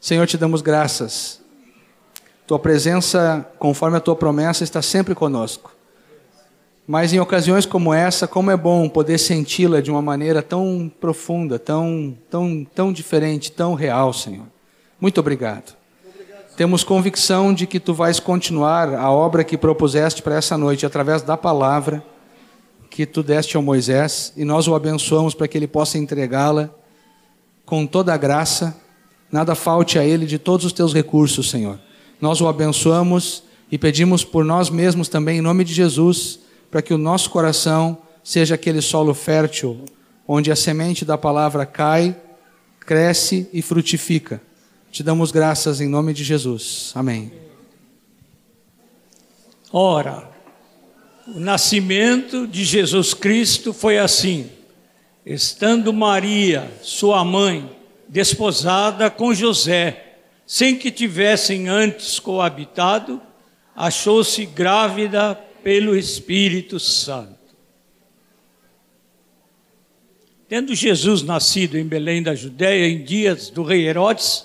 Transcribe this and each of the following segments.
Senhor, te damos graças. Tua presença, conforme a tua promessa, está sempre conosco. Mas em ocasiões como essa, como é bom poder senti-la de uma maneira tão profunda, tão, tão, tão diferente, tão real, Senhor. Muito obrigado. obrigado Temos convicção de que tu vais continuar a obra que propuseste para essa noite através da palavra que tu deste ao Moisés e nós o abençoamos para que ele possa entregá-la com toda a graça, nada falte a ele de todos os teus recursos, Senhor. Nós o abençoamos e pedimos por nós mesmos também, em nome de Jesus, para que o nosso coração seja aquele solo fértil, onde a semente da palavra cai, cresce e frutifica. Te damos graças em nome de Jesus. Amém. Ora, o nascimento de Jesus Cristo foi assim: estando Maria, sua mãe, desposada com José, sem que tivessem antes coabitado, achou-se grávida pelo Espírito Santo. Tendo Jesus nascido em Belém da Judéia em dias do rei Herodes,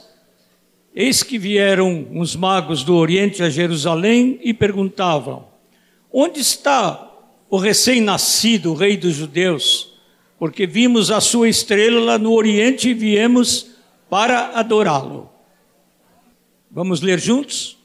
eis que vieram uns magos do Oriente a Jerusalém e perguntavam: Onde está o recém-nascido rei dos judeus? Porque vimos a sua estrela no Oriente e viemos para adorá-lo. Vamos ler juntos?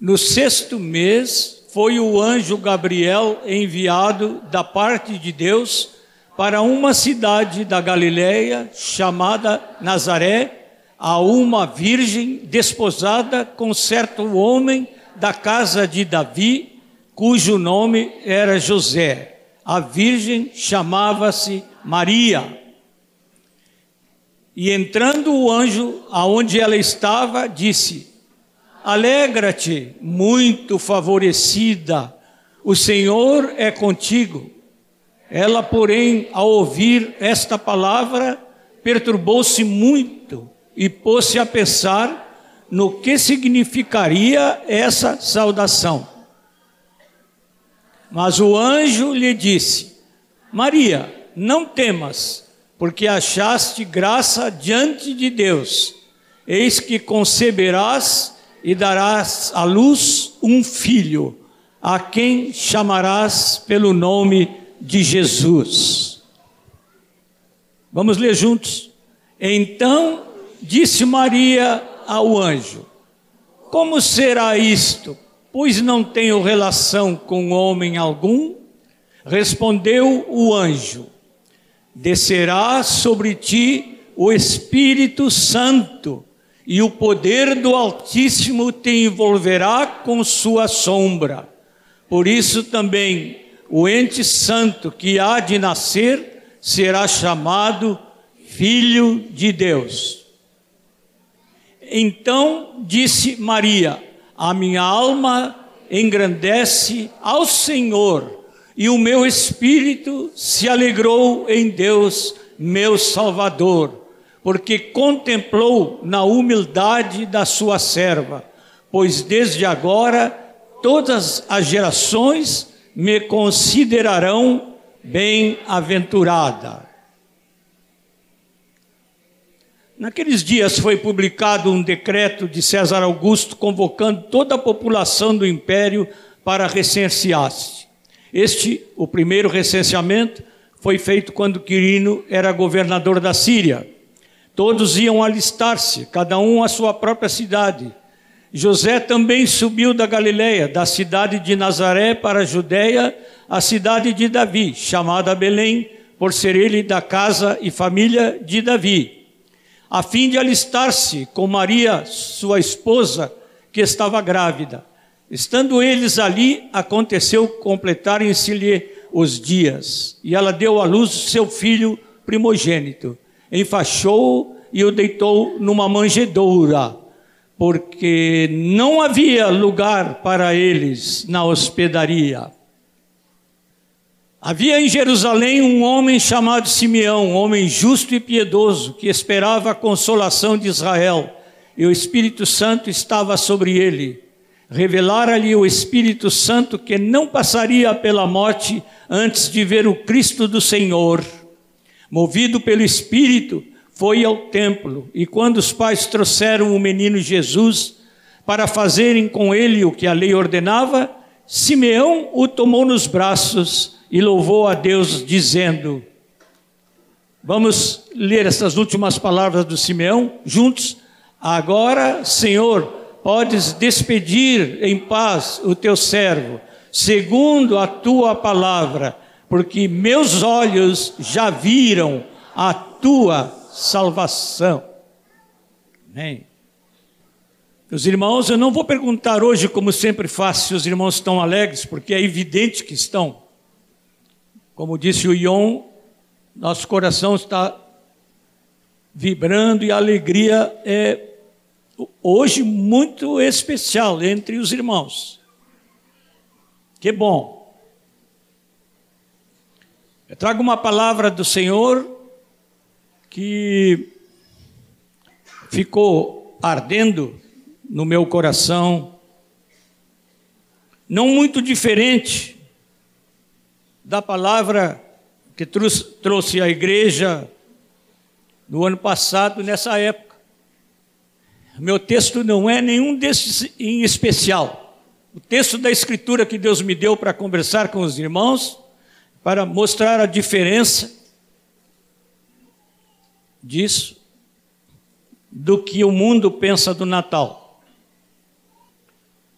No sexto mês foi o anjo Gabriel enviado da parte de Deus para uma cidade da Galiléia chamada Nazaré, a uma virgem desposada com certo homem da casa de Davi, cujo nome era José. A virgem chamava-se Maria. E entrando o anjo aonde ela estava, disse: Alegra-te, muito favorecida, o Senhor é contigo. Ela, porém, ao ouvir esta palavra, perturbou-se muito e pôs-se a pensar no que significaria essa saudação. Mas o anjo lhe disse: Maria, não temas, porque achaste graça diante de Deus. Eis que conceberás e darás à luz um filho, a quem chamarás pelo nome de Jesus. Vamos ler juntos. Então disse Maria ao anjo: Como será isto? Pois não tenho relação com homem algum. Respondeu o anjo: Descerá sobre ti o Espírito Santo, e o poder do Altíssimo te envolverá com sua sombra. Por isso também o ente santo que há de nascer será chamado Filho de Deus. Então disse Maria: A minha alma engrandece ao Senhor e o meu espírito se alegrou em Deus, meu Salvador, porque contemplou na humildade da sua serva, pois desde agora todas as gerações me considerarão bem-aventurada. Naqueles dias foi publicado um decreto de César Augusto convocando toda a população do império para recensear-se. Este, o primeiro recenseamento, foi feito quando Quirino era governador da Síria. Todos iam alistar-se, cada um à sua própria cidade. José também subiu da Galiléia, da cidade de Nazaré para a Judéia, a cidade de Davi, chamada Belém, por ser ele da casa e família de Davi, a fim de alistar-se com Maria, sua esposa, que estava grávida. Estando eles ali, aconteceu completarem-se-lhe os dias, e ela deu à luz seu filho primogênito, enfaixou-o e o deitou numa manjedoura, porque não havia lugar para eles na hospedaria. Havia em Jerusalém um homem chamado Simeão, um homem justo e piedoso, que esperava a consolação de Israel, e o Espírito Santo estava sobre ele revelara-lhe o Espírito Santo que não passaria pela morte antes de ver o Cristo do Senhor. Movido pelo Espírito, foi ao templo, e quando os pais trouxeram o menino Jesus para fazerem com ele o que a lei ordenava, Simeão o tomou nos braços e louvou a Deus, dizendo: Vamos ler essas últimas palavras do Simeão juntos? Agora, Senhor, podes despedir em paz o teu servo, segundo a tua palavra, porque meus olhos já viram a tua salvação. Amém. Meus irmãos, eu não vou perguntar hoje, como sempre faço, se os irmãos estão alegres, porque é evidente que estão. Como disse o Ion, nosso coração está vibrando e a alegria é hoje muito especial entre os irmãos. Que bom. Eu trago uma palavra do Senhor que ficou ardendo no meu coração, não muito diferente da palavra que trouxe a igreja no ano passado, nessa época. Meu texto não é nenhum desses em especial. O texto da Escritura que Deus me deu para conversar com os irmãos, para mostrar a diferença disso, do que o mundo pensa do Natal.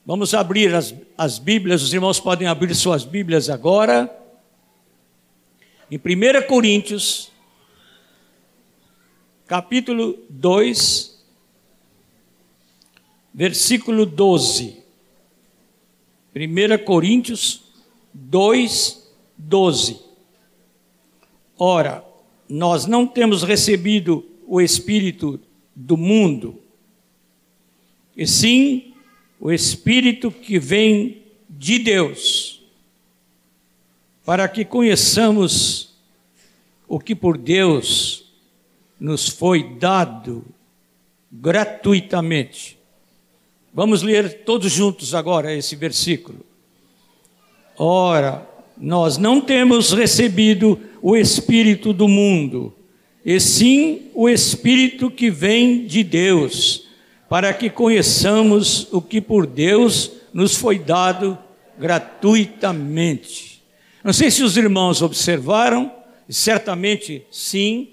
Vamos abrir as, as Bíblias, os irmãos podem abrir suas Bíblias agora. Em 1 Coríntios, capítulo 2, versículo 12. 1 Coríntios 2, 12. Ora, nós não temos recebido o Espírito do mundo, e sim o Espírito que vem de Deus, para que conheçamos o que por Deus nos foi dado gratuitamente. Vamos ler todos juntos agora esse versículo. Ora, nós não temos recebido o Espírito do mundo, e sim o Espírito que vem de Deus para que conheçamos o que por Deus nos foi dado gratuitamente. Não sei se os irmãos observaram, certamente sim,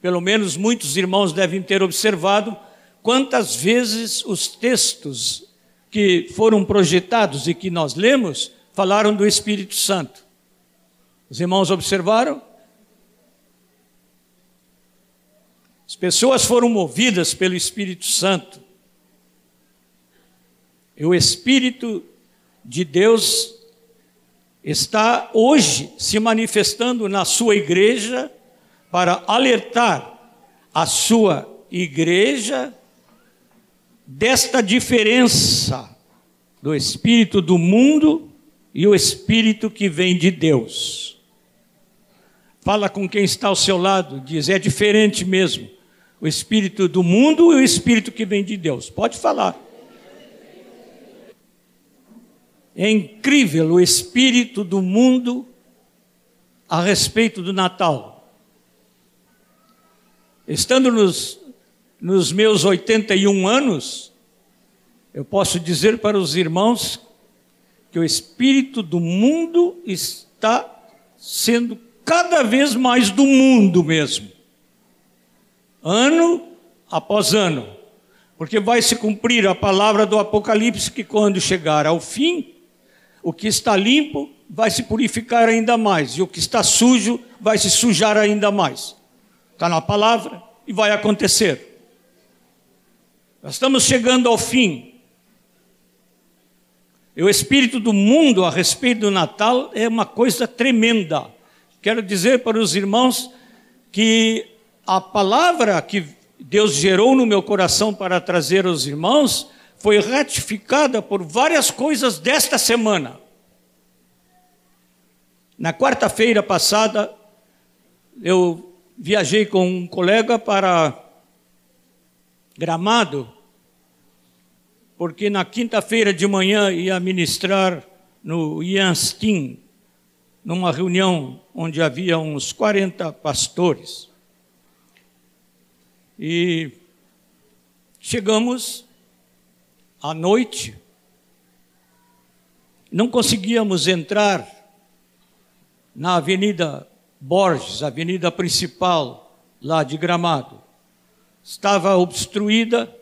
pelo menos muitos irmãos devem ter observado, quantas vezes os textos que foram projetados e que nós lemos falaram do Espírito Santo. Os irmãos observaram? As pessoas foram movidas pelo Espírito Santo. E o Espírito de Deus está hoje se manifestando na sua igreja para alertar a sua igreja desta diferença do espírito do mundo e o espírito que vem de Deus. Fala com quem está ao seu lado, diz: é diferente mesmo. O espírito do mundo e o espírito que vem de Deus. Pode falar. É incrível o espírito do mundo a respeito do Natal. Estando nos, nos meus 81 anos, eu posso dizer para os irmãos que o espírito do mundo está sendo cada vez mais do mundo mesmo, ano após ano, porque vai se cumprir a palavra do Apocalipse que quando chegar ao fim, o que está limpo vai se purificar ainda mais, e o que está sujo vai se sujar ainda mais. Está na palavra e vai acontecer. Nós estamos chegando ao fim. E o espírito do mundo a respeito do Natal é uma coisa tremenda. Quero dizer para os irmãos que a palavra que Deus gerou no meu coração para trazer aos irmãos foi ratificada por várias coisas desta semana. Na quarta-feira passada, eu viajei com um colega para Gramado, porque na quinta-feira de manhã ia ministrar no Ianstin, numa reunião onde havia uns 40 pastores. E chegamos à noite, não conseguíamos entrar na Avenida Borges, avenida principal lá de Gramado. Estava obstruída.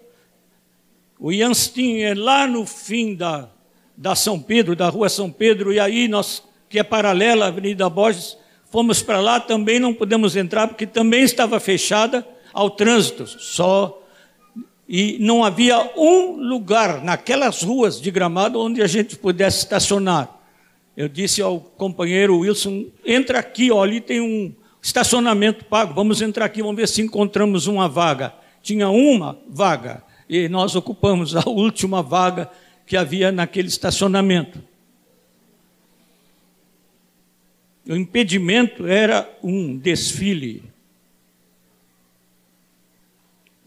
O Janstin é lá no fim da, da São Pedro, da rua São Pedro, e aí nós, que é paralela à Avenida Borges, fomos para lá, também não pudemos entrar, porque também estava fechada ao trânsito, só e não havia um lugar naquelas ruas de Gramado onde a gente pudesse estacionar. Eu disse ao companheiro Wilson: entra aqui, ó, ali tem um estacionamento pago, vamos entrar aqui, vamos ver se encontramos uma vaga. Tinha uma vaga e nós ocupamos a última vaga que havia naquele estacionamento. O impedimento era um desfile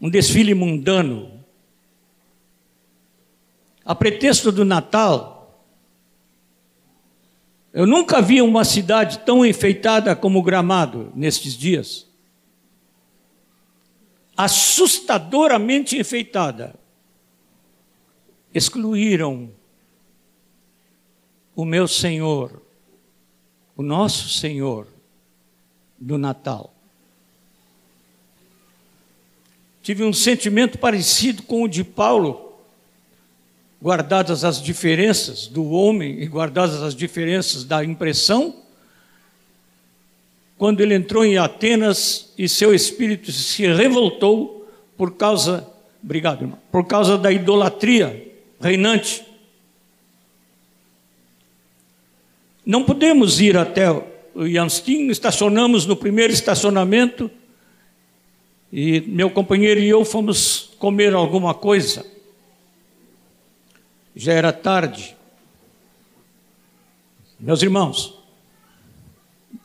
um desfile mundano. A pretexto do Natal, eu nunca vi uma cidade tão enfeitada como Gramado nestes dias. Assustadoramente enfeitada. Excluíram o meu Senhor, o nosso Senhor, do Natal. tive um sentimento parecido com o de Paulo, guardadas as diferenças do homem e guardadas as diferenças da impressão, quando ele entrou em Atenas e seu espírito se revoltou por causa, obrigado, irmão, por causa da idolatria reinante. Não podemos ir até o Yanstin, estacionamos no primeiro estacionamento e meu companheiro e eu fomos comer alguma coisa. Já era tarde. Meus irmãos,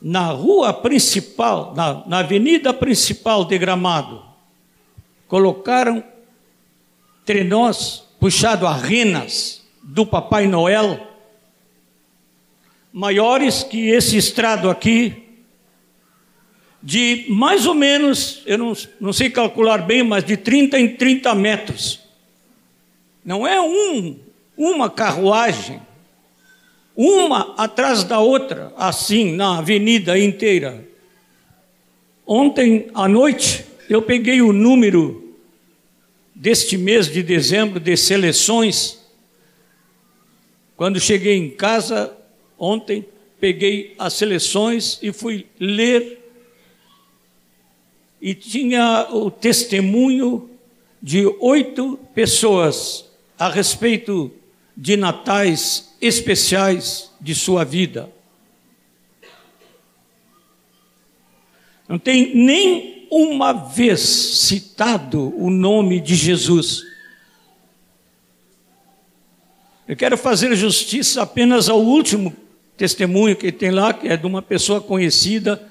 na rua principal, na, na avenida principal de Gramado, colocaram trenós puxado a renas do Papai Noel, maiores que esse estrado aqui, de mais ou menos, eu não, não sei calcular bem, mas de 30 em 30 metros. Não é um, uma carruagem, uma atrás da outra, assim, na avenida inteira. Ontem à noite, eu peguei o número deste mês de dezembro de seleções. Quando cheguei em casa ontem, peguei as seleções e fui ler e tinha o testemunho de oito pessoas a respeito de natais especiais de sua vida. Não tem nem uma vez citado o nome de Jesus. Eu quero fazer justiça apenas ao último testemunho que tem lá, que é de uma pessoa conhecida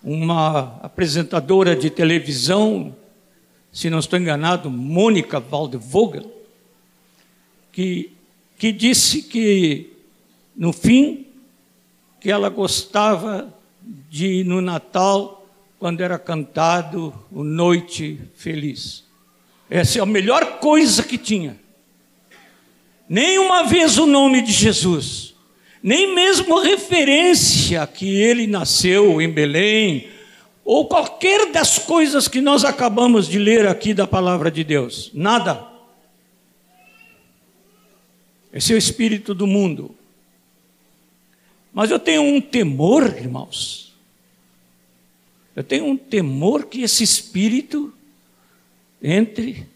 uma apresentadora de televisão, se não estou enganado, Mônica Waldvogel, que, que disse que, no fim, que ela gostava de, no Natal, quando era cantado o Noite Feliz. Essa é a melhor coisa que tinha. Nem uma vez o nome de Jesus nem mesmo referência que ele nasceu em Belém, ou qualquer das coisas que nós acabamos de ler aqui da palavra de Deus. Nada. Esse é o espírito do mundo. Mas eu tenho um temor, irmãos. Eu tenho um temor que esse espírito entre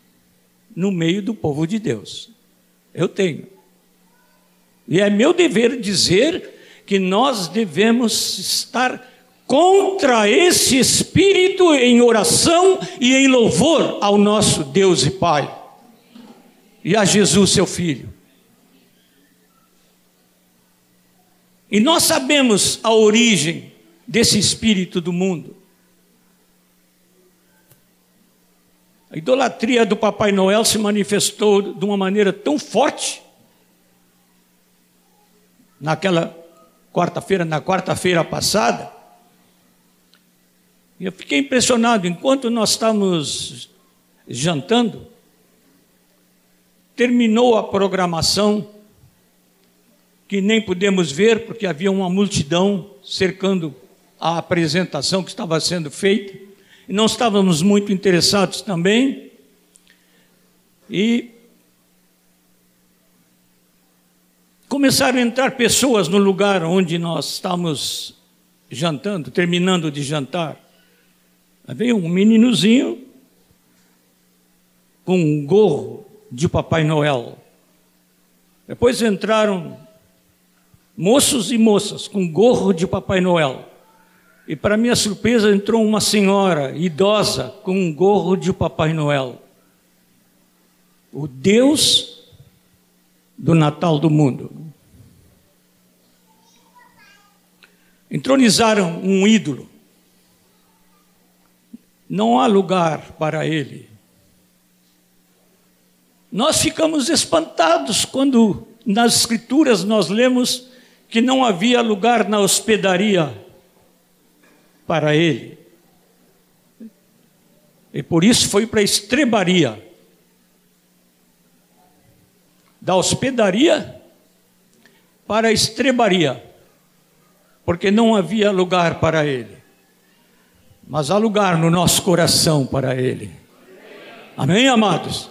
no meio do povo de Deus. Eu tenho. E é meu dever dizer que nós devemos estar contra esse espírito em oração e em louvor ao nosso Deus e Pai e a Jesus, seu Filho. E nós sabemos a origem desse espírito do mundo. A idolatria do Papai Noel se manifestou de uma maneira tão forte naquela quarta-feira, na quarta-feira passada, E eu fiquei impressionado, enquanto nós estávamos jantando, terminou a programação, que nem pudemos ver, porque havia uma multidão cercando a apresentação que estava sendo feita, e não estávamos muito interessados também. E começaram a entrar pessoas no lugar onde nós estávamos jantando, terminando de jantar. Aí veio um meninozinho com um gorro de Papai Noel. Depois entraram moços e moças com gorro de Papai Noel. E para minha surpresa entrou uma senhora idosa com um gorro de Papai Noel. O Deus do Natal do mundo. Entronizaram um ídolo. Não há lugar para ele. Nós ficamos espantados quando nas Escrituras nós lemos que não havia lugar na hospedaria para ele. E por isso foi para a estrebaria. Da hospedaria para a estrebaria porque não havia lugar para ele. Mas há lugar no nosso coração para ele. Amém, amados?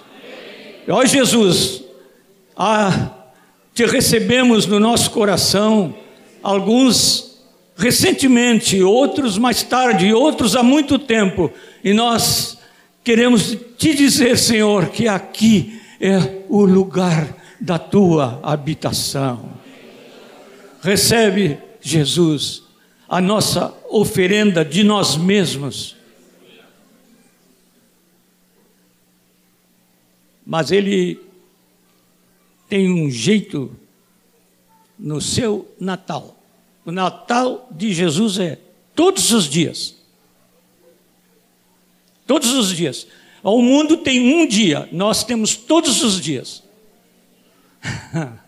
Ó Jesus, ah, te recebemos no nosso coração, alguns recentemente, outros mais tarde, outros há muito tempo, e nós queremos te dizer, Senhor, que aqui é o lugar da tua habitação. Recebe Jesus, a nossa oferenda de nós mesmos. Mas ele tem um jeito no seu Natal. O Natal de Jesus é todos os dias. Todos os dias. O mundo tem um dia, nós temos todos os dias.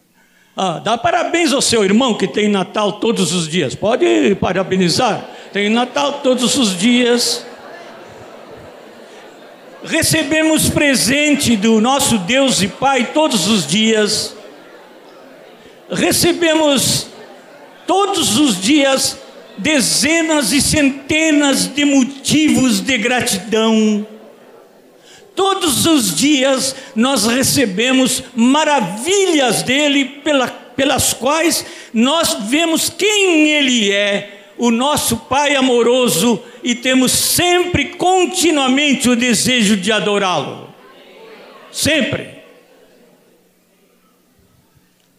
Ah, dá parabéns ao seu irmão que tem Natal todos os dias. Pode parabenizar. Tem Natal todos os dias. Recebemos presente do nosso Deus e Pai todos os dias. Recebemos todos os dias dezenas e centenas de motivos de gratidão Todos os dias nós recebemos maravilhas dele, pela, pelas quais nós vemos quem ele é, o nosso Pai amoroso, e temos sempre, continuamente, o desejo de adorá-lo. Sempre.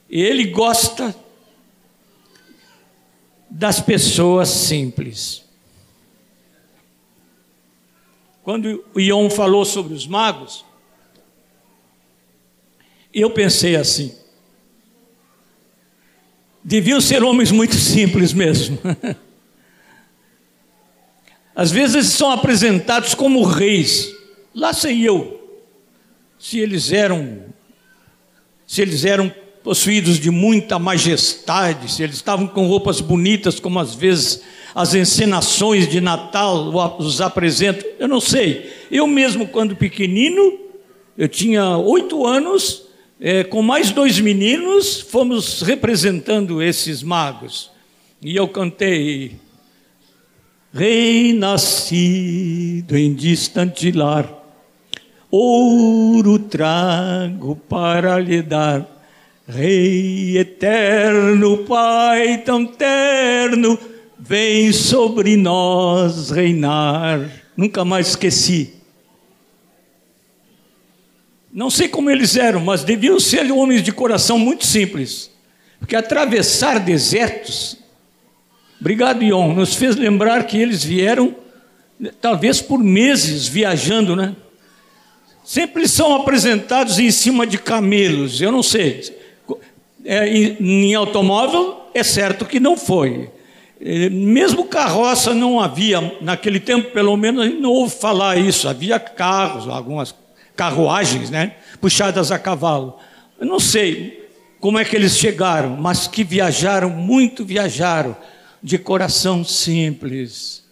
Ele gosta das pessoas simples. Quando o Ion falou sobre os magos, eu pensei assim: deviam ser homens muito simples mesmo. Às vezes são apresentados como reis. Lá sei eu se eles eram se eles eram possuídos de muita majestade, se eles estavam com roupas bonitas, como às vezes as encenações de Natal os apresentam, eu não sei. Eu mesmo, quando pequenino, eu tinha oito anos, é, com mais dois meninos, fomos representando esses magos. E eu cantei, Rei nascido em distante lar, ouro trago para lhe dar. Rei eterno, Pai tão terno, vem sobre nós reinar. Nunca mais esqueci. Não sei como eles eram, mas deviam ser homens de coração muito simples. Porque atravessar desertos, obrigado, Ion, nos fez lembrar que eles vieram, talvez por meses, viajando, né? Sempre são apresentados em cima de camelos, eu não sei. É, em, em automóvel, é certo que não foi. Eh, mesmo carroça não havia, naquele tempo, pelo menos, não ouve falar isso. Havia carros, algumas carruagens, né? Puxadas a cavalo. Eu não sei como é que eles chegaram, mas que viajaram, muito viajaram, de coração simples.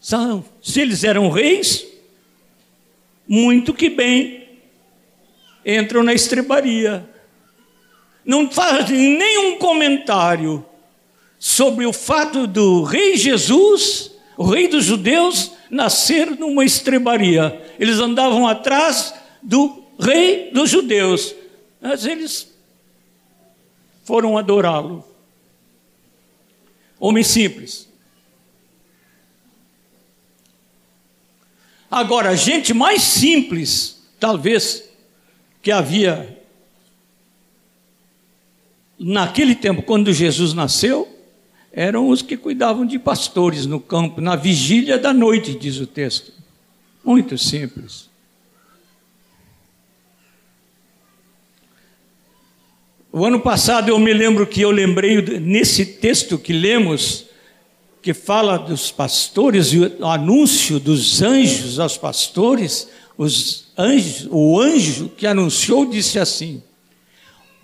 São, se eles eram reis, muito que bem entram na estrebaria. Não fazem nenhum comentário sobre o fato do rei Jesus, o rei dos judeus, nascer numa estrebaria. Eles andavam atrás do rei dos judeus, mas eles foram adorá-lo. Homem simples. Agora, a gente mais simples, talvez, que havia naquele tempo, quando Jesus nasceu, eram os que cuidavam de pastores no campo, na vigília da noite, diz o texto. Muito simples. O ano passado eu me lembro que eu lembrei nesse texto que lemos, que fala dos pastores e o anúncio dos anjos aos pastores, os anjos, o anjo que anunciou disse assim: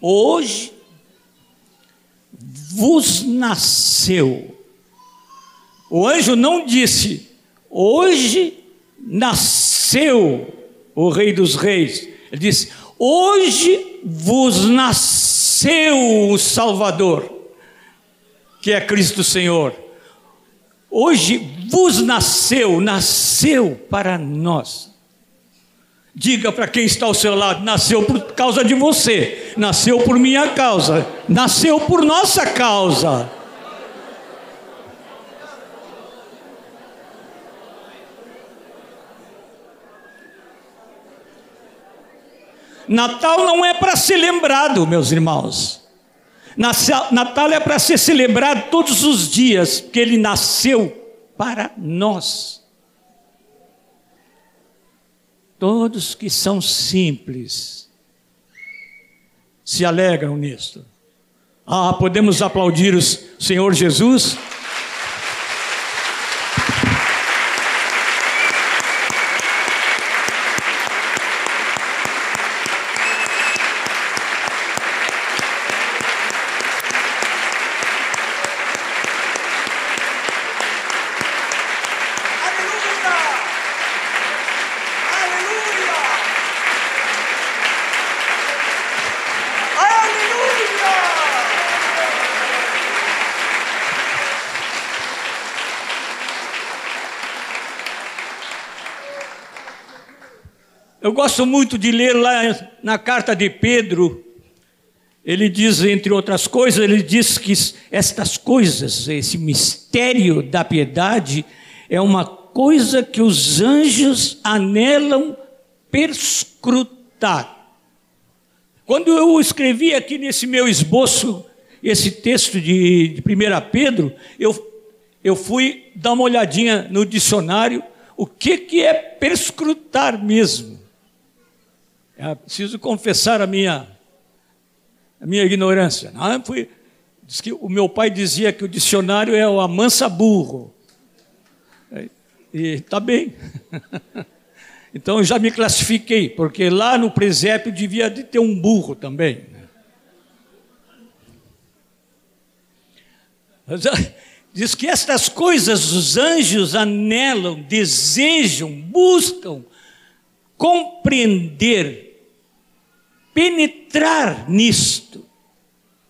Hoje vos nasceu. O anjo não disse, hoje nasceu o Rei dos Reis. Ele disse, hoje vos nasceu o Salvador, que é Cristo Senhor. Hoje vos nasceu, nasceu para nós. Diga para quem está ao seu lado: nasceu por causa de você, nasceu por minha causa, nasceu por nossa causa. Natal não é para ser lembrado, meus irmãos. Natal é para ser celebrado todos os dias, porque ele nasceu para nós. Todos que são simples se alegram nisto. Ah, podemos aplaudir o Senhor Jesus? Eu gosto muito de ler lá na carta de Pedro, ele diz, entre outras coisas, ele diz que estas coisas, esse mistério da piedade, é uma coisa que os anjos anelam perscrutar. Quando eu escrevi aqui nesse meu esboço, esse texto de, de 1 Pedro, eu, eu fui dar uma olhadinha no dicionário, o que, que é perscrutar mesmo. É preciso confessar a minha, a minha ignorância. Não, fui, diz que o meu pai dizia que o dicionário é o amansa burro. E está bem. Então eu já me classifiquei, porque lá no presépio devia de ter um burro também. Diz que estas coisas os anjos anelam, desejam, buscam compreender penetrar nisto,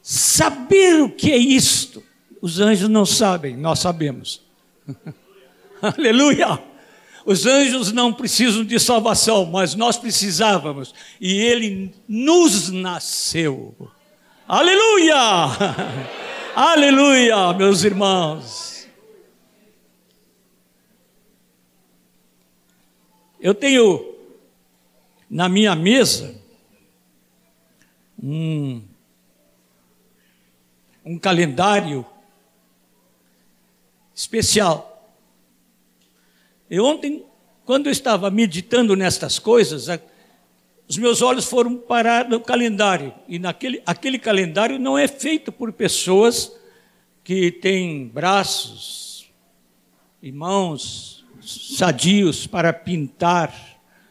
saber o que é isto. Os anjos não sabem, nós sabemos. Aleluia! Os anjos não precisam de salvação, mas nós precisávamos, e ele nos nasceu. Aleluia! Aleluia, meus irmãos. Eu tenho na minha mesa um, um calendário especial. E ontem, quando eu estava meditando nestas coisas, os meus olhos foram parar no calendário. E naquele, aquele calendário não é feito por pessoas que têm braços e mãos sadios para pintar.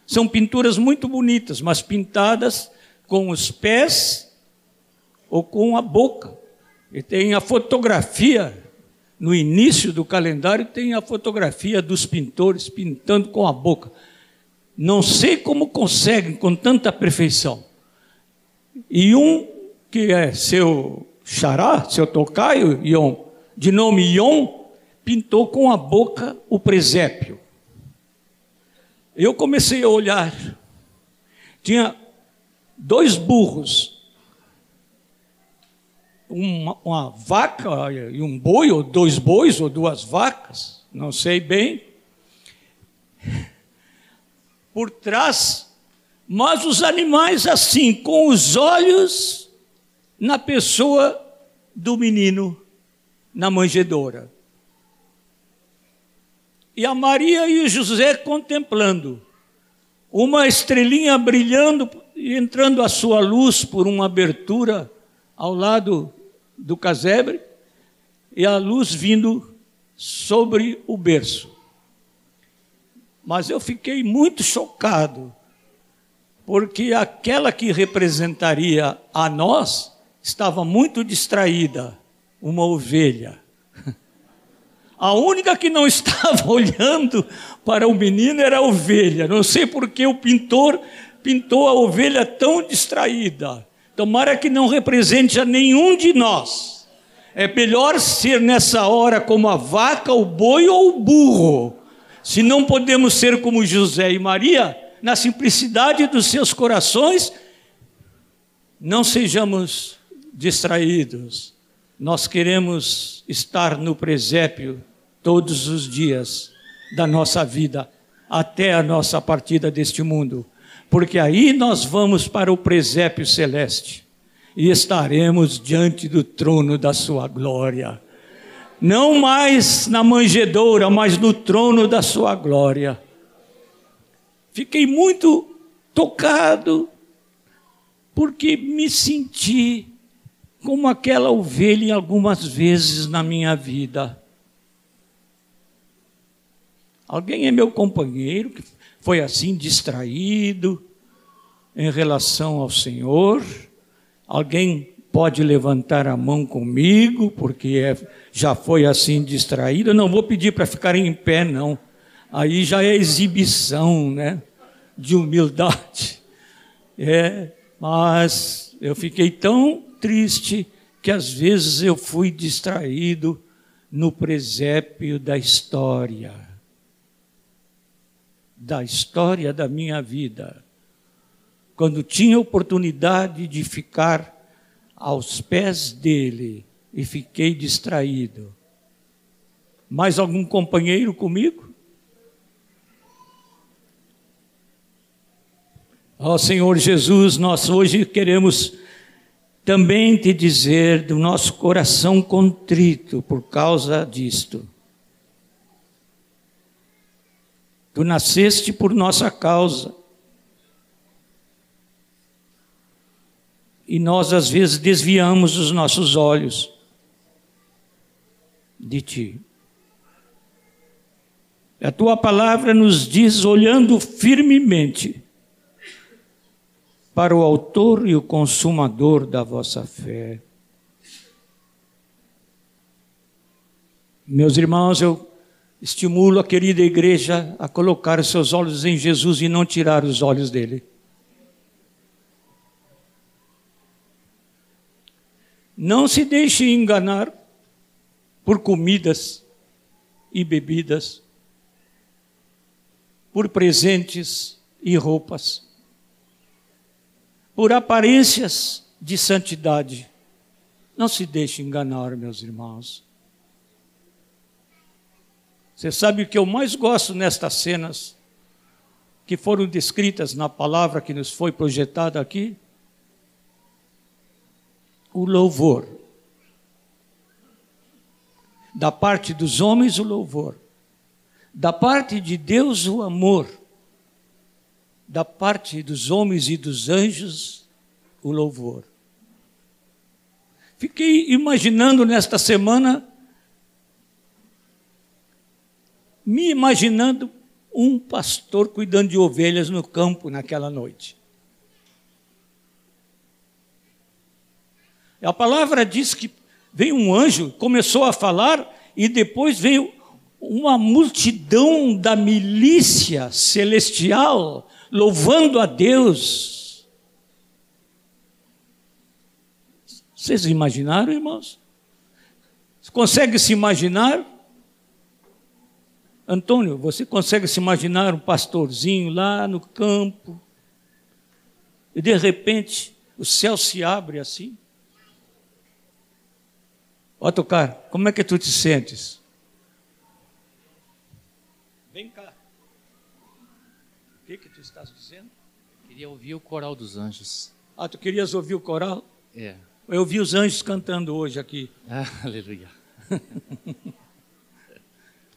São pinturas muito bonitas, mas pintadas com os pés ou com a boca. E tem a fotografia no início do calendário tem a fotografia dos pintores pintando com a boca. Não sei como conseguem com tanta perfeição. E um que é seu xará, seu tocaio, Ion, de nome Ion, pintou com a boca o presépio. Eu comecei a olhar. Tinha dois burros, uma, uma, vaca e um boi, ou dois bois, ou duas vacas, não sei bem, por trás, mas os animais assim, com os olhos na pessoa do menino na manjedoura. E a Maria e o José contemplando, uma estrelinha brilhando e entrando a sua luz por uma abertura ao lado do casebre e a luz vindo sobre o berço. Mas eu fiquei muito chocado, porque aquela que representaria a nós estava muito distraída, uma ovelha. A única que não estava olhando para o menino era a ovelha. Não sei por que o pintor pintou a ovelha tão distraída. Tomara que não represente a nenhum de nós. É melhor ser nessa hora como a vaca, o boi ou o burro. Se não podemos ser como José e Maria, na simplicidade dos seus corações, não sejamos distraídos. Nós queremos estar no presépio todos os dias da nossa vida, até a nossa partida deste mundo porque aí nós vamos para o presépio celeste e estaremos diante do trono da sua glória. Não mais na manjedoura, mas no trono da sua glória. Fiquei muito tocado, porque me senti como aquela ovelha algumas vezes na minha vida. Alguém é meu companheiro foi assim distraído em relação ao Senhor? Alguém pode levantar a mão comigo, porque é, já foi assim distraído? Eu não vou pedir para ficar em pé, não. Aí já é exibição, né? De humildade. É, mas eu fiquei tão triste que às vezes eu fui distraído no presépio da história da história da minha vida, quando tinha oportunidade de ficar aos pés dele e fiquei distraído. Mais algum companheiro comigo? Ó oh, Senhor Jesus, nós hoje queremos também te dizer do nosso coração contrito por causa disto. Tu nasceste por nossa causa. E nós, às vezes, desviamos os nossos olhos de Ti. A Tua palavra nos diz, olhando firmemente para o Autor e o Consumador da vossa fé. Meus irmãos, eu Estimulo a querida igreja a colocar os seus olhos em Jesus e não tirar os olhos dele. Não se deixe enganar por comidas e bebidas, por presentes e roupas, por aparências de santidade. Não se deixe enganar, meus irmãos. Você sabe o que eu mais gosto nestas cenas que foram descritas na palavra que nos foi projetada aqui? O louvor. Da parte dos homens, o louvor. Da parte de Deus, o amor. Da parte dos homens e dos anjos, o louvor. Fiquei imaginando nesta semana me imaginando um pastor cuidando de ovelhas no campo naquela noite. A palavra diz que veio um anjo, começou a falar e depois veio uma multidão da milícia celestial louvando a Deus. Vocês imaginaram, irmãos? Consegue se imaginar? Antônio, você consegue se imaginar um pastorzinho lá no campo e de repente o céu se abre assim? Ó, tocar, como é que tu te sentes? Vem cá. O que que tu estás dizendo? Eu queria ouvir o coral dos anjos. Ah, tu querias ouvir o coral? É. Eu vi os anjos cantando hoje aqui. Ah, aleluia.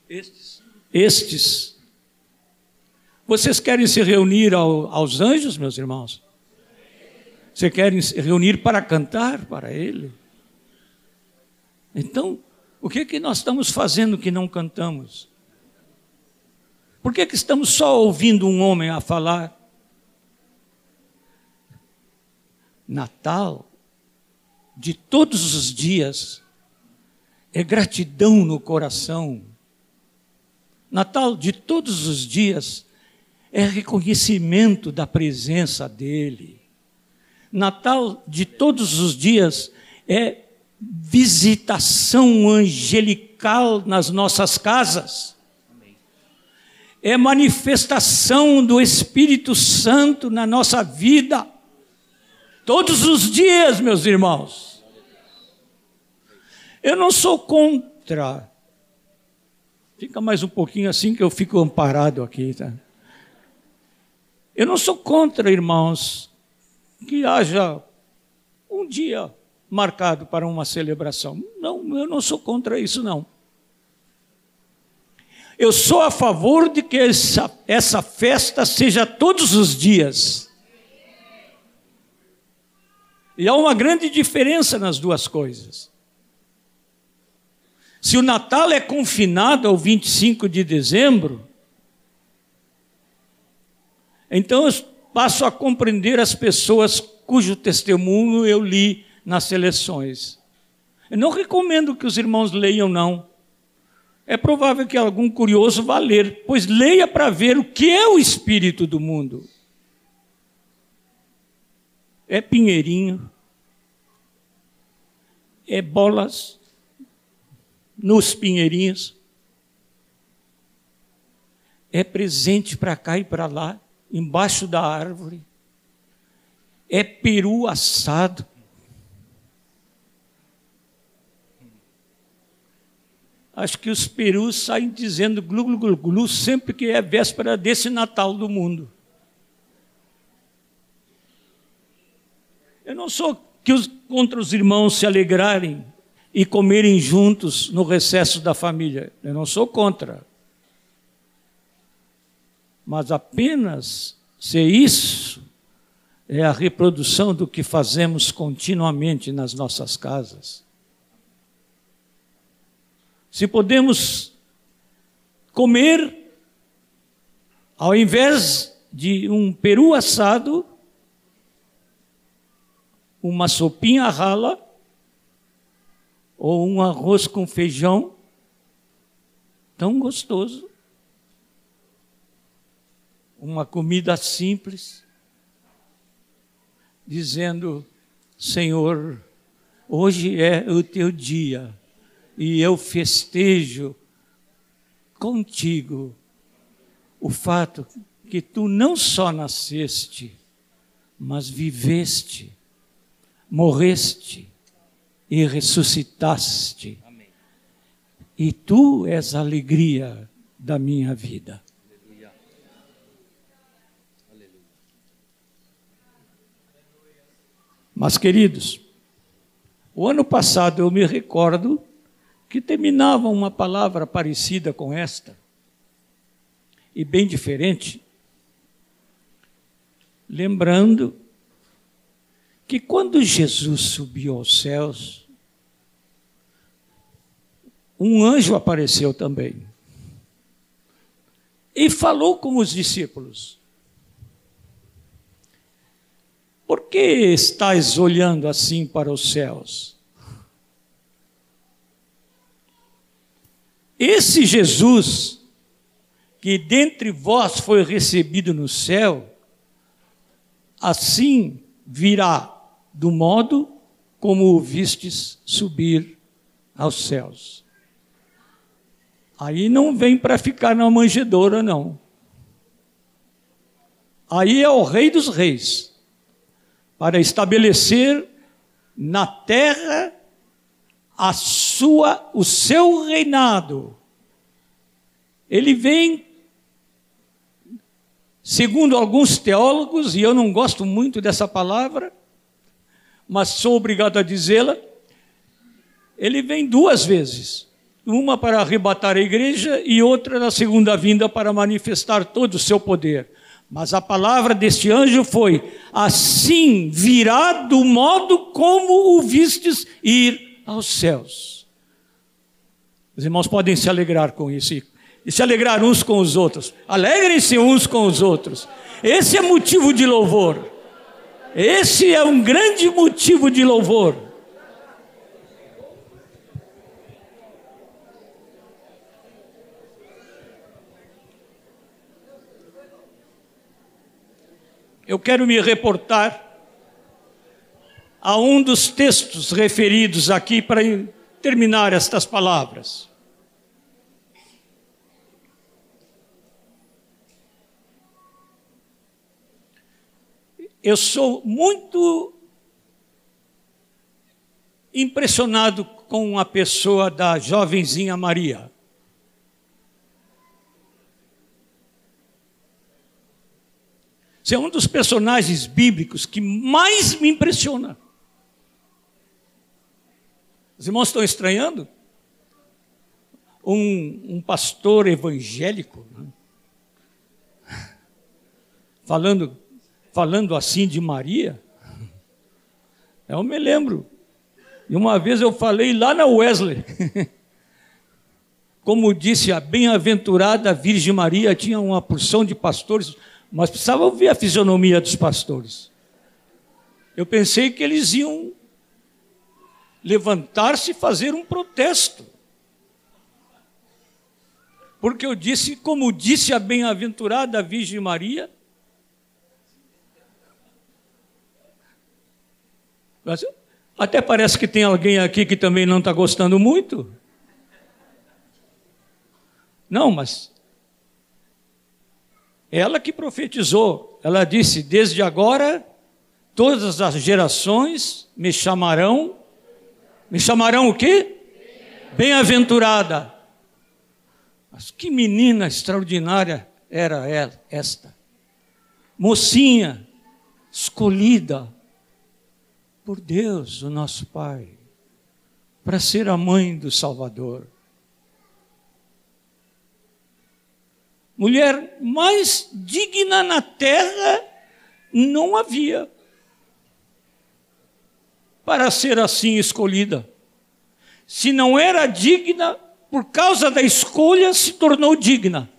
Estes. Estes. Vocês querem se reunir ao, aos anjos, meus irmãos? Vocês querem se reunir para cantar para Ele? Então, o que, é que nós estamos fazendo que não cantamos? Por que, é que estamos só ouvindo um homem a falar? Natal, de todos os dias, é gratidão no coração. Natal de todos os dias é reconhecimento da presença dEle. Natal de todos os dias é visitação angelical nas nossas casas. É manifestação do Espírito Santo na nossa vida. Todos os dias, meus irmãos. Eu não sou contra. Fica mais um pouquinho assim que eu fico amparado aqui, tá? Eu não sou contra, irmãos, que haja um dia marcado para uma celebração. Não, eu não sou contra isso, não. Eu sou a favor de que essa, essa festa seja todos os dias. E há uma grande diferença nas duas coisas. Se o Natal é confinado ao 25 de dezembro, então eu passo a compreender as pessoas cujo testemunho eu li nas seleções. Eu não recomendo que os irmãos leiam, não. É provável que algum curioso vá ler, pois leia para ver o que é o espírito do mundo. É pinheirinho, é bolas nos pinheirinhos, é presente para cá e para lá, embaixo da árvore, é peru assado, Acho que os perus saem dizendo glu, glu, glu, glu sempre que é véspera desse Natal do mundo. Eu não sou que os, contra os irmãos se alegrarem e comerem juntos no recesso da família. Eu não sou contra. Mas apenas se isso é a reprodução do que fazemos continuamente nas nossas casas se podemos comer, ao invés de um peru assado, uma sopinha rala, ou um arroz com feijão, tão gostoso, uma comida simples, dizendo: Senhor, hoje é o teu dia e eu festejo contigo o fato que tu não só nasceste, mas viveste, morreste e ressuscitaste. Amém. E tu és a alegria da minha vida. Aleluia. Aleluia. Mas, queridos, o ano passado eu me recordo que terminavam uma palavra parecida com esta, e bem diferente, lembrando que quando Jesus subiu aos céus, um anjo apareceu também e falou com os discípulos: Por que estáis olhando assim para os céus? esse Jesus, que dentre vós foi recebido no céu, assim virá do modo como o vistes subir aos céus. Aí não vem para ficar na manjedoura, não. Aí é o Rei dos Reis, para estabelecer na terra a sua, o seu reinado. Ele vem, segundo alguns teólogos, e eu não gosto muito dessa palavra, mas sou obrigado a dizê-la, ele vem duas vezes. Uma para arrebatar a igreja e outra na segunda vinda para manifestar todo o seu poder. Mas a palavra deste anjo foi: assim virá do modo como o vistes ir aos céus. Os irmãos podem se alegrar com isso e se alegrar uns com os outros. Alegrem-se uns com os outros. Esse é motivo de louvor. Esse é um grande motivo de louvor. Eu quero me reportar a um dos textos referidos aqui para terminar estas palavras. Eu sou muito impressionado com a pessoa da jovenzinha Maria. Você é um dos personagens bíblicos que mais me impressiona. Os irmãos estão estranhando? Um, um pastor evangélico né? falando, falando assim de Maria. Eu me lembro. E uma vez eu falei lá na Wesley. Como disse a bem-aventurada Virgem Maria, tinha uma porção de pastores mas precisava ver a fisionomia dos pastores. Eu pensei que eles iam levantar-se e fazer um protesto. Porque eu disse, como disse a bem-aventurada Virgem Maria, até parece que tem alguém aqui que também não está gostando muito. Não, mas ela que profetizou, ela disse: Desde agora, todas as gerações me chamarão, me chamarão o quê? Bem-aventurada. Mas que menina extraordinária era ela, esta. Mocinha, escolhida por Deus, o nosso Pai, para ser a mãe do Salvador. Mulher mais digna na terra não havia para ser assim escolhida. Se não era digna, por causa da escolha, se tornou digna.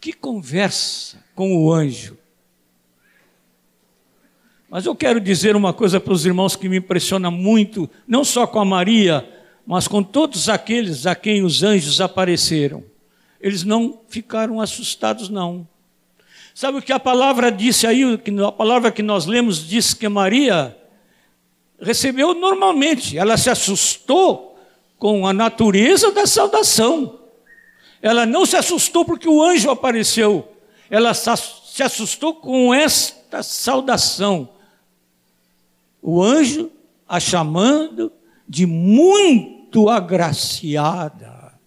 Que conversa com o anjo. Mas eu quero dizer uma coisa para os irmãos que me impressiona muito, não só com a Maria, mas com todos aqueles a quem os anjos apareceram, eles não ficaram assustados, não. Sabe o que a palavra disse aí, a palavra que nós lemos diz que Maria recebeu normalmente, ela se assustou com a natureza da saudação. Ela não se assustou porque o anjo apareceu, ela se assustou com esta saudação. O anjo a chamando de muito muito agraciada.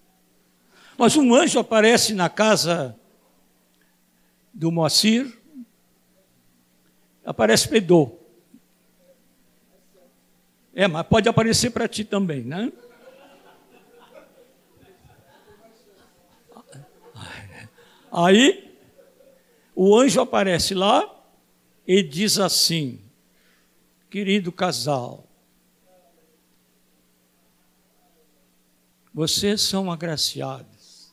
Mas um anjo aparece na casa do Moacir, aparece Pedô. É, mas pode aparecer para ti também, né? Aí, o anjo aparece lá e diz assim: querido casal, Vocês são agraciados.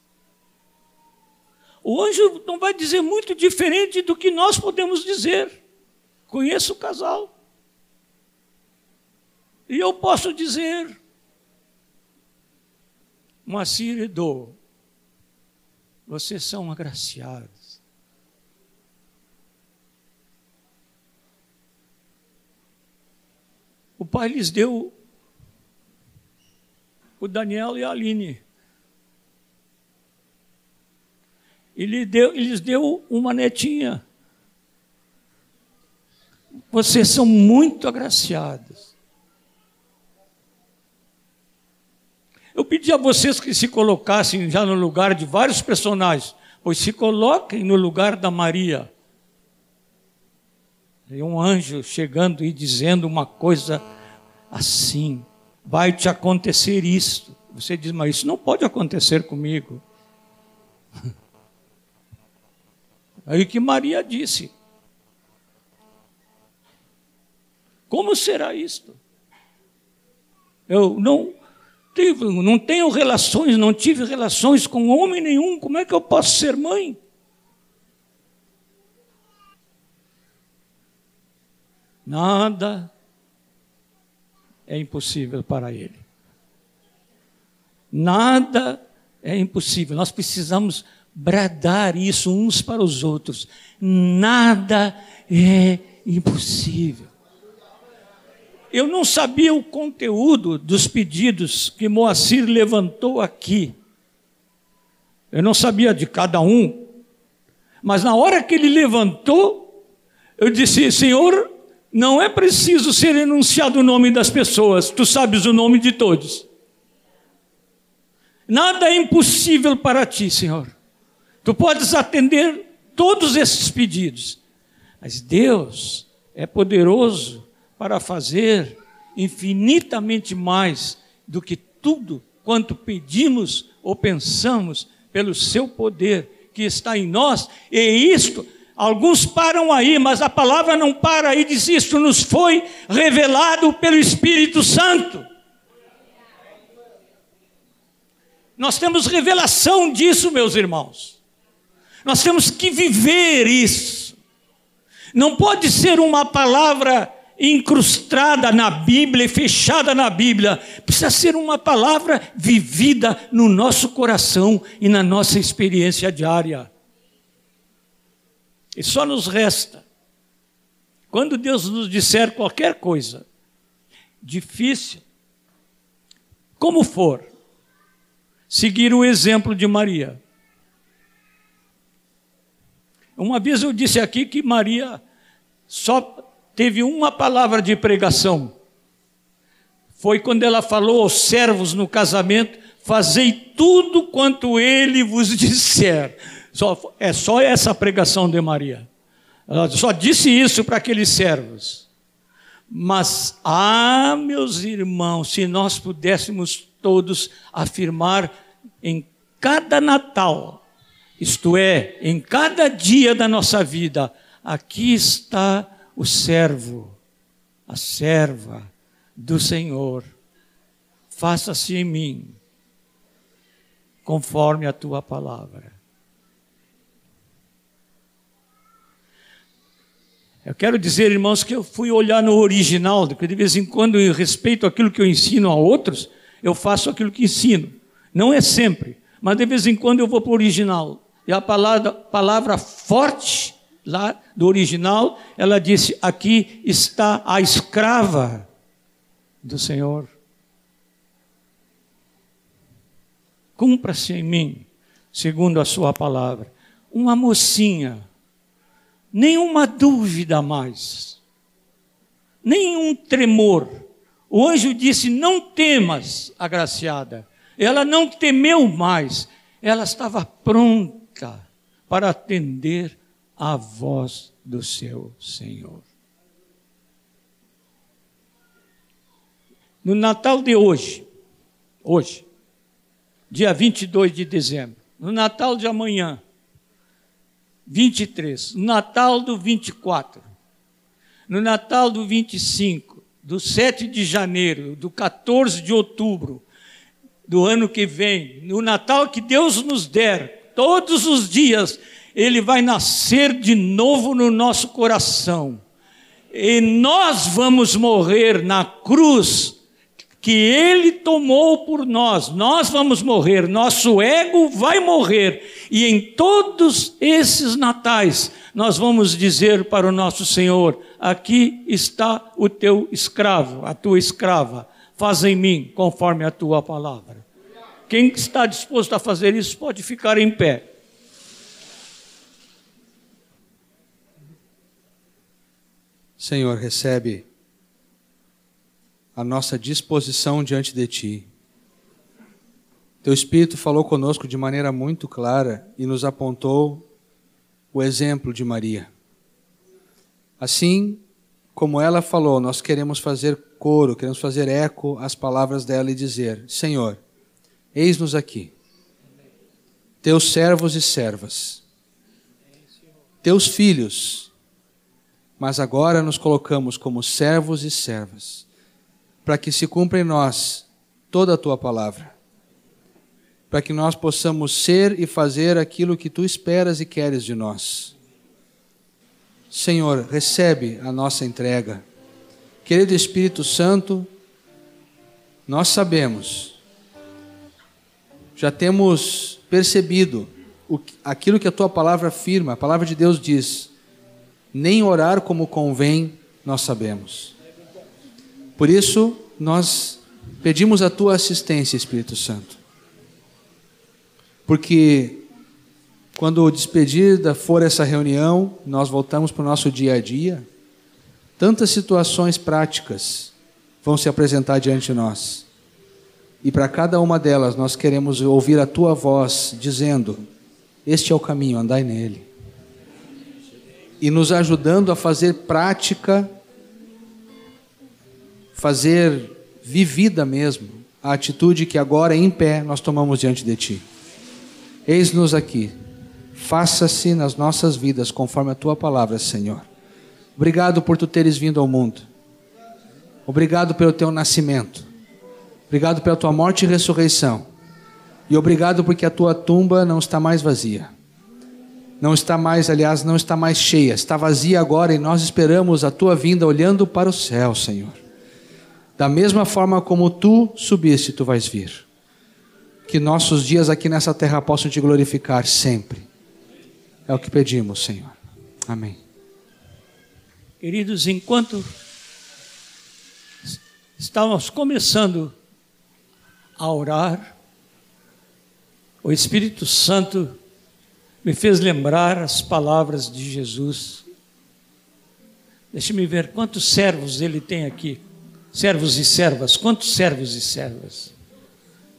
O anjo não vai dizer muito diferente do que nós podemos dizer. Conheço o casal. E eu posso dizer, Moacir e Dô, vocês são agraciados. O pai lhes deu o Daniel e a Aline. Ele deu, lhes deu uma netinha. Vocês são muito agraciados. Eu pedi a vocês que se colocassem já no lugar de vários personagens, pois se coloquem no lugar da Maria. E um anjo chegando e dizendo uma coisa assim: vai te acontecer isto. Você diz, mas isso não pode acontecer comigo. Aí que Maria disse: Como será isto? Eu não tive, não tenho relações, não tive relações com homem nenhum, como é que eu posso ser mãe? Nada é impossível para ele. Nada é impossível. Nós precisamos bradar isso uns para os outros. Nada é impossível. Eu não sabia o conteúdo dos pedidos que Moacir levantou aqui. Eu não sabia de cada um. Mas na hora que ele levantou, eu disse: Senhor, não é preciso ser enunciado o nome das pessoas, tu sabes o nome de todos. Nada é impossível para ti, Senhor. Tu podes atender todos esses pedidos, mas Deus é poderoso para fazer infinitamente mais do que tudo quanto pedimos ou pensamos pelo seu poder que está em nós, e isto Alguns param aí, mas a palavra não para aí, diz isto nos foi revelado pelo Espírito Santo. Nós temos revelação disso, meus irmãos. Nós temos que viver isso. Não pode ser uma palavra incrustada na Bíblia e fechada na Bíblia. Precisa ser uma palavra vivida no nosso coração e na nossa experiência diária. E só nos resta, quando Deus nos disser qualquer coisa difícil, como for, seguir o exemplo de Maria. Uma vez eu disse aqui que Maria só teve uma palavra de pregação. Foi quando ela falou aos servos no casamento: Fazei tudo quanto ele vos disser. Só, é só essa pregação de Maria. Ela só disse isso para aqueles servos. Mas, ah, meus irmãos, se nós pudéssemos todos afirmar em cada Natal, isto é, em cada dia da nossa vida, aqui está o servo, a serva do Senhor. Faça-se em mim, conforme a tua palavra. Eu quero dizer, irmãos, que eu fui olhar no original, porque de vez em quando, em respeito àquilo que eu ensino a outros, eu faço aquilo que ensino. Não é sempre, mas de vez em quando eu vou para o original. E a palavra, palavra forte, lá do original, ela disse: Aqui está a escrava do Senhor. Cumpra-se em mim, segundo a Sua palavra. Uma mocinha nenhuma dúvida mais, nenhum tremor. O anjo disse: Não temas, agraciada. Ela não temeu mais, ela estava pronta para atender à voz do seu Senhor. No Natal de hoje, hoje, dia 22 de dezembro, no Natal de amanhã, 23, no Natal do 24, no Natal do 25, do 7 de janeiro, do 14 de outubro do ano que vem, no Natal que Deus nos der, todos os dias, Ele vai nascer de novo no nosso coração. e nós vamos morrer na cruz que ele tomou por nós. Nós vamos morrer, nosso ego vai morrer. E em todos esses natais, nós vamos dizer para o nosso Senhor: aqui está o teu escravo, a tua escrava, faz em mim conforme a tua palavra. Quem está disposto a fazer isso pode ficar em pé. Senhor, recebe a nossa disposição diante de Ti. Teu Espírito falou conosco de maneira muito clara e nos apontou o exemplo de Maria. Assim como ela falou, nós queremos fazer coro, queremos fazer eco às palavras dela e dizer: Senhor, eis-nos aqui, teus servos e servas, teus filhos mas agora nos colocamos como servos e servas, para que se cumpra em nós toda a tua palavra, para que nós possamos ser e fazer aquilo que tu esperas e queres de nós. Senhor, recebe a nossa entrega. Querido Espírito Santo, nós sabemos, já temos percebido o, aquilo que a tua palavra afirma, a palavra de Deus diz nem orar como convém, nós sabemos. Por isso, nós pedimos a tua assistência, Espírito Santo. Porque quando despedida for essa reunião, nós voltamos para o nosso dia a dia, tantas situações práticas vão se apresentar diante de nós. E para cada uma delas nós queremos ouvir a tua voz dizendo: Este é o caminho, andai nele e nos ajudando a fazer prática, fazer vivida mesmo, a atitude que agora em pé nós tomamos diante de Ti. Eis-nos aqui, faça-se nas nossas vidas conforme a Tua palavra, Senhor. Obrigado por Tu teres vindo ao mundo. Obrigado pelo Teu nascimento. Obrigado pela Tua morte e ressurreição. E obrigado porque a Tua tumba não está mais vazia não está mais, aliás, não está mais cheia, está vazia agora e nós esperamos a tua vinda olhando para o céu, Senhor. Da mesma forma como tu subiste, tu vais vir. Que nossos dias aqui nessa terra possam te glorificar sempre. É o que pedimos, Senhor. Amém. Queridos, enquanto estávamos começando a orar, o Espírito Santo me fez lembrar as palavras de Jesus. Deixe-me ver quantos servos ele tem aqui. Servos e servas, quantos servos e servas?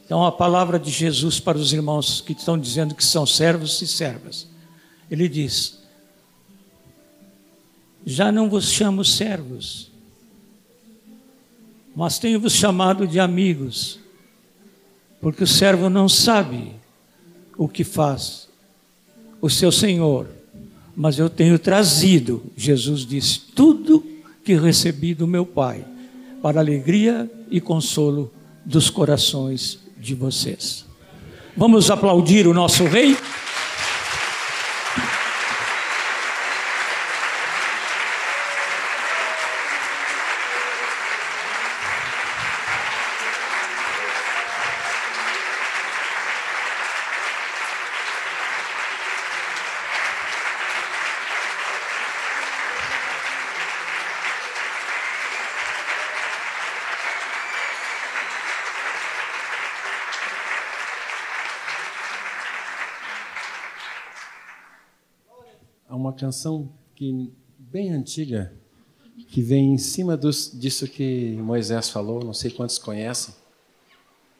Então, a palavra de Jesus para os irmãos que estão dizendo que são servos e servas. Ele diz: Já não vos chamo servos, mas tenho-vos chamado de amigos, porque o servo não sabe o que faz o seu Senhor, mas eu tenho trazido, Jesus disse, tudo que recebi do meu Pai, para alegria e consolo dos corações de vocês. Vamos aplaudir o nosso Rei? Canção que bem antiga que vem em cima dos, disso que Moisés falou, não sei quantos conhecem.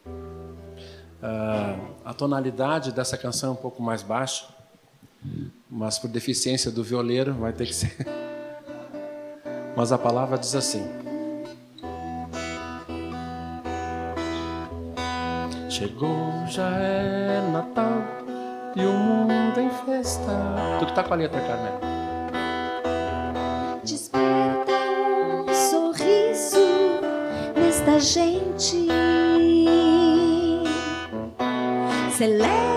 Uh, a tonalidade dessa canção é um pouco mais baixa, mas por deficiência do violeiro vai ter que ser. Mas a palavra diz assim: Chegou, já é Natal e o mundo em festa. Tudo tá com a letra, Carmen. Desperta um sorriso nesta gente. Celebram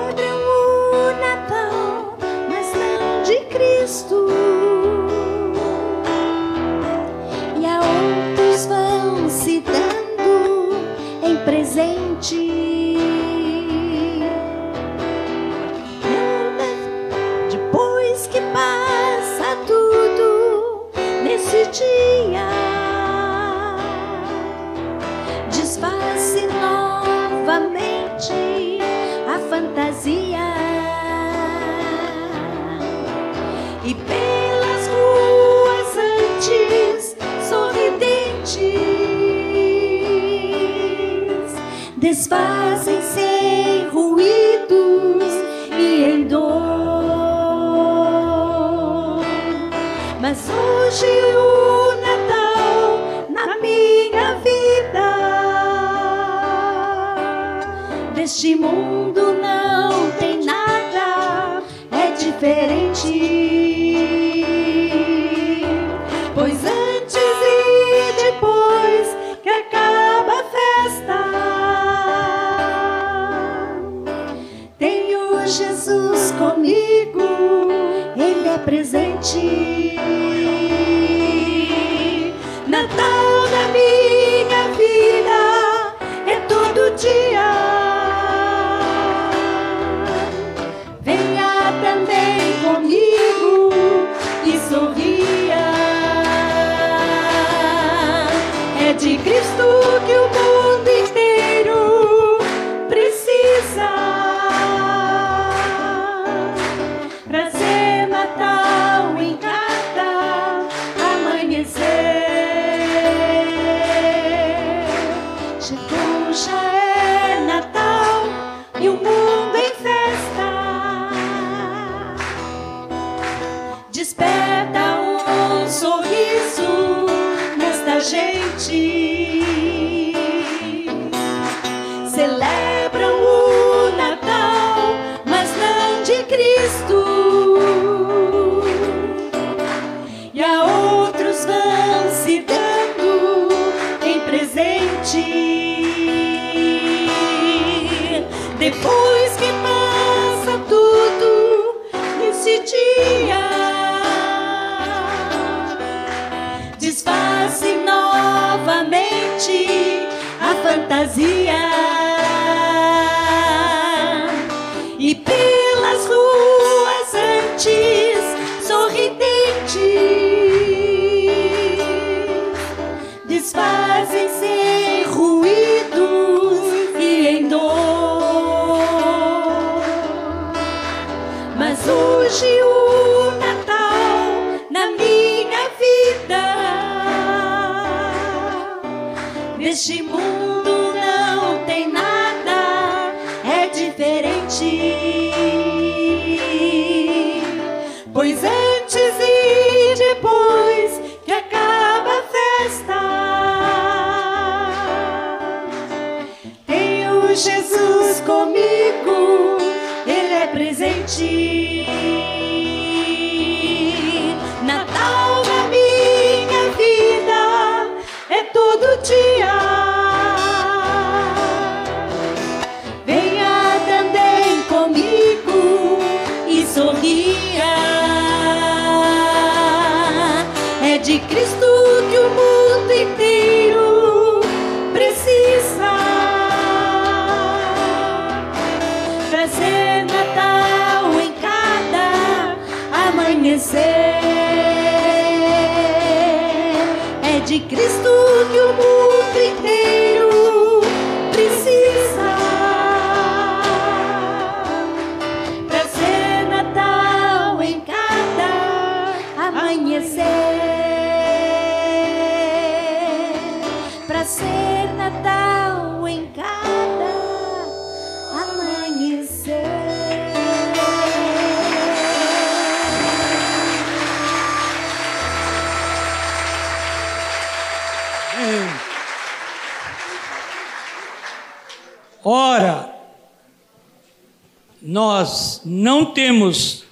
não temos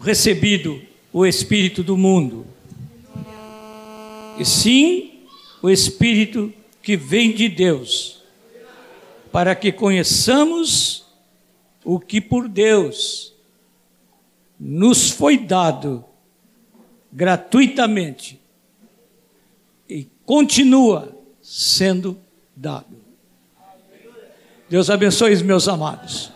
recebido o Espírito do mundo, e sim o Espírito que vem de Deus, para que conheçamos o que por Deus nos foi dado gratuitamente e continua sendo dado. Deus abençoe os meus amados.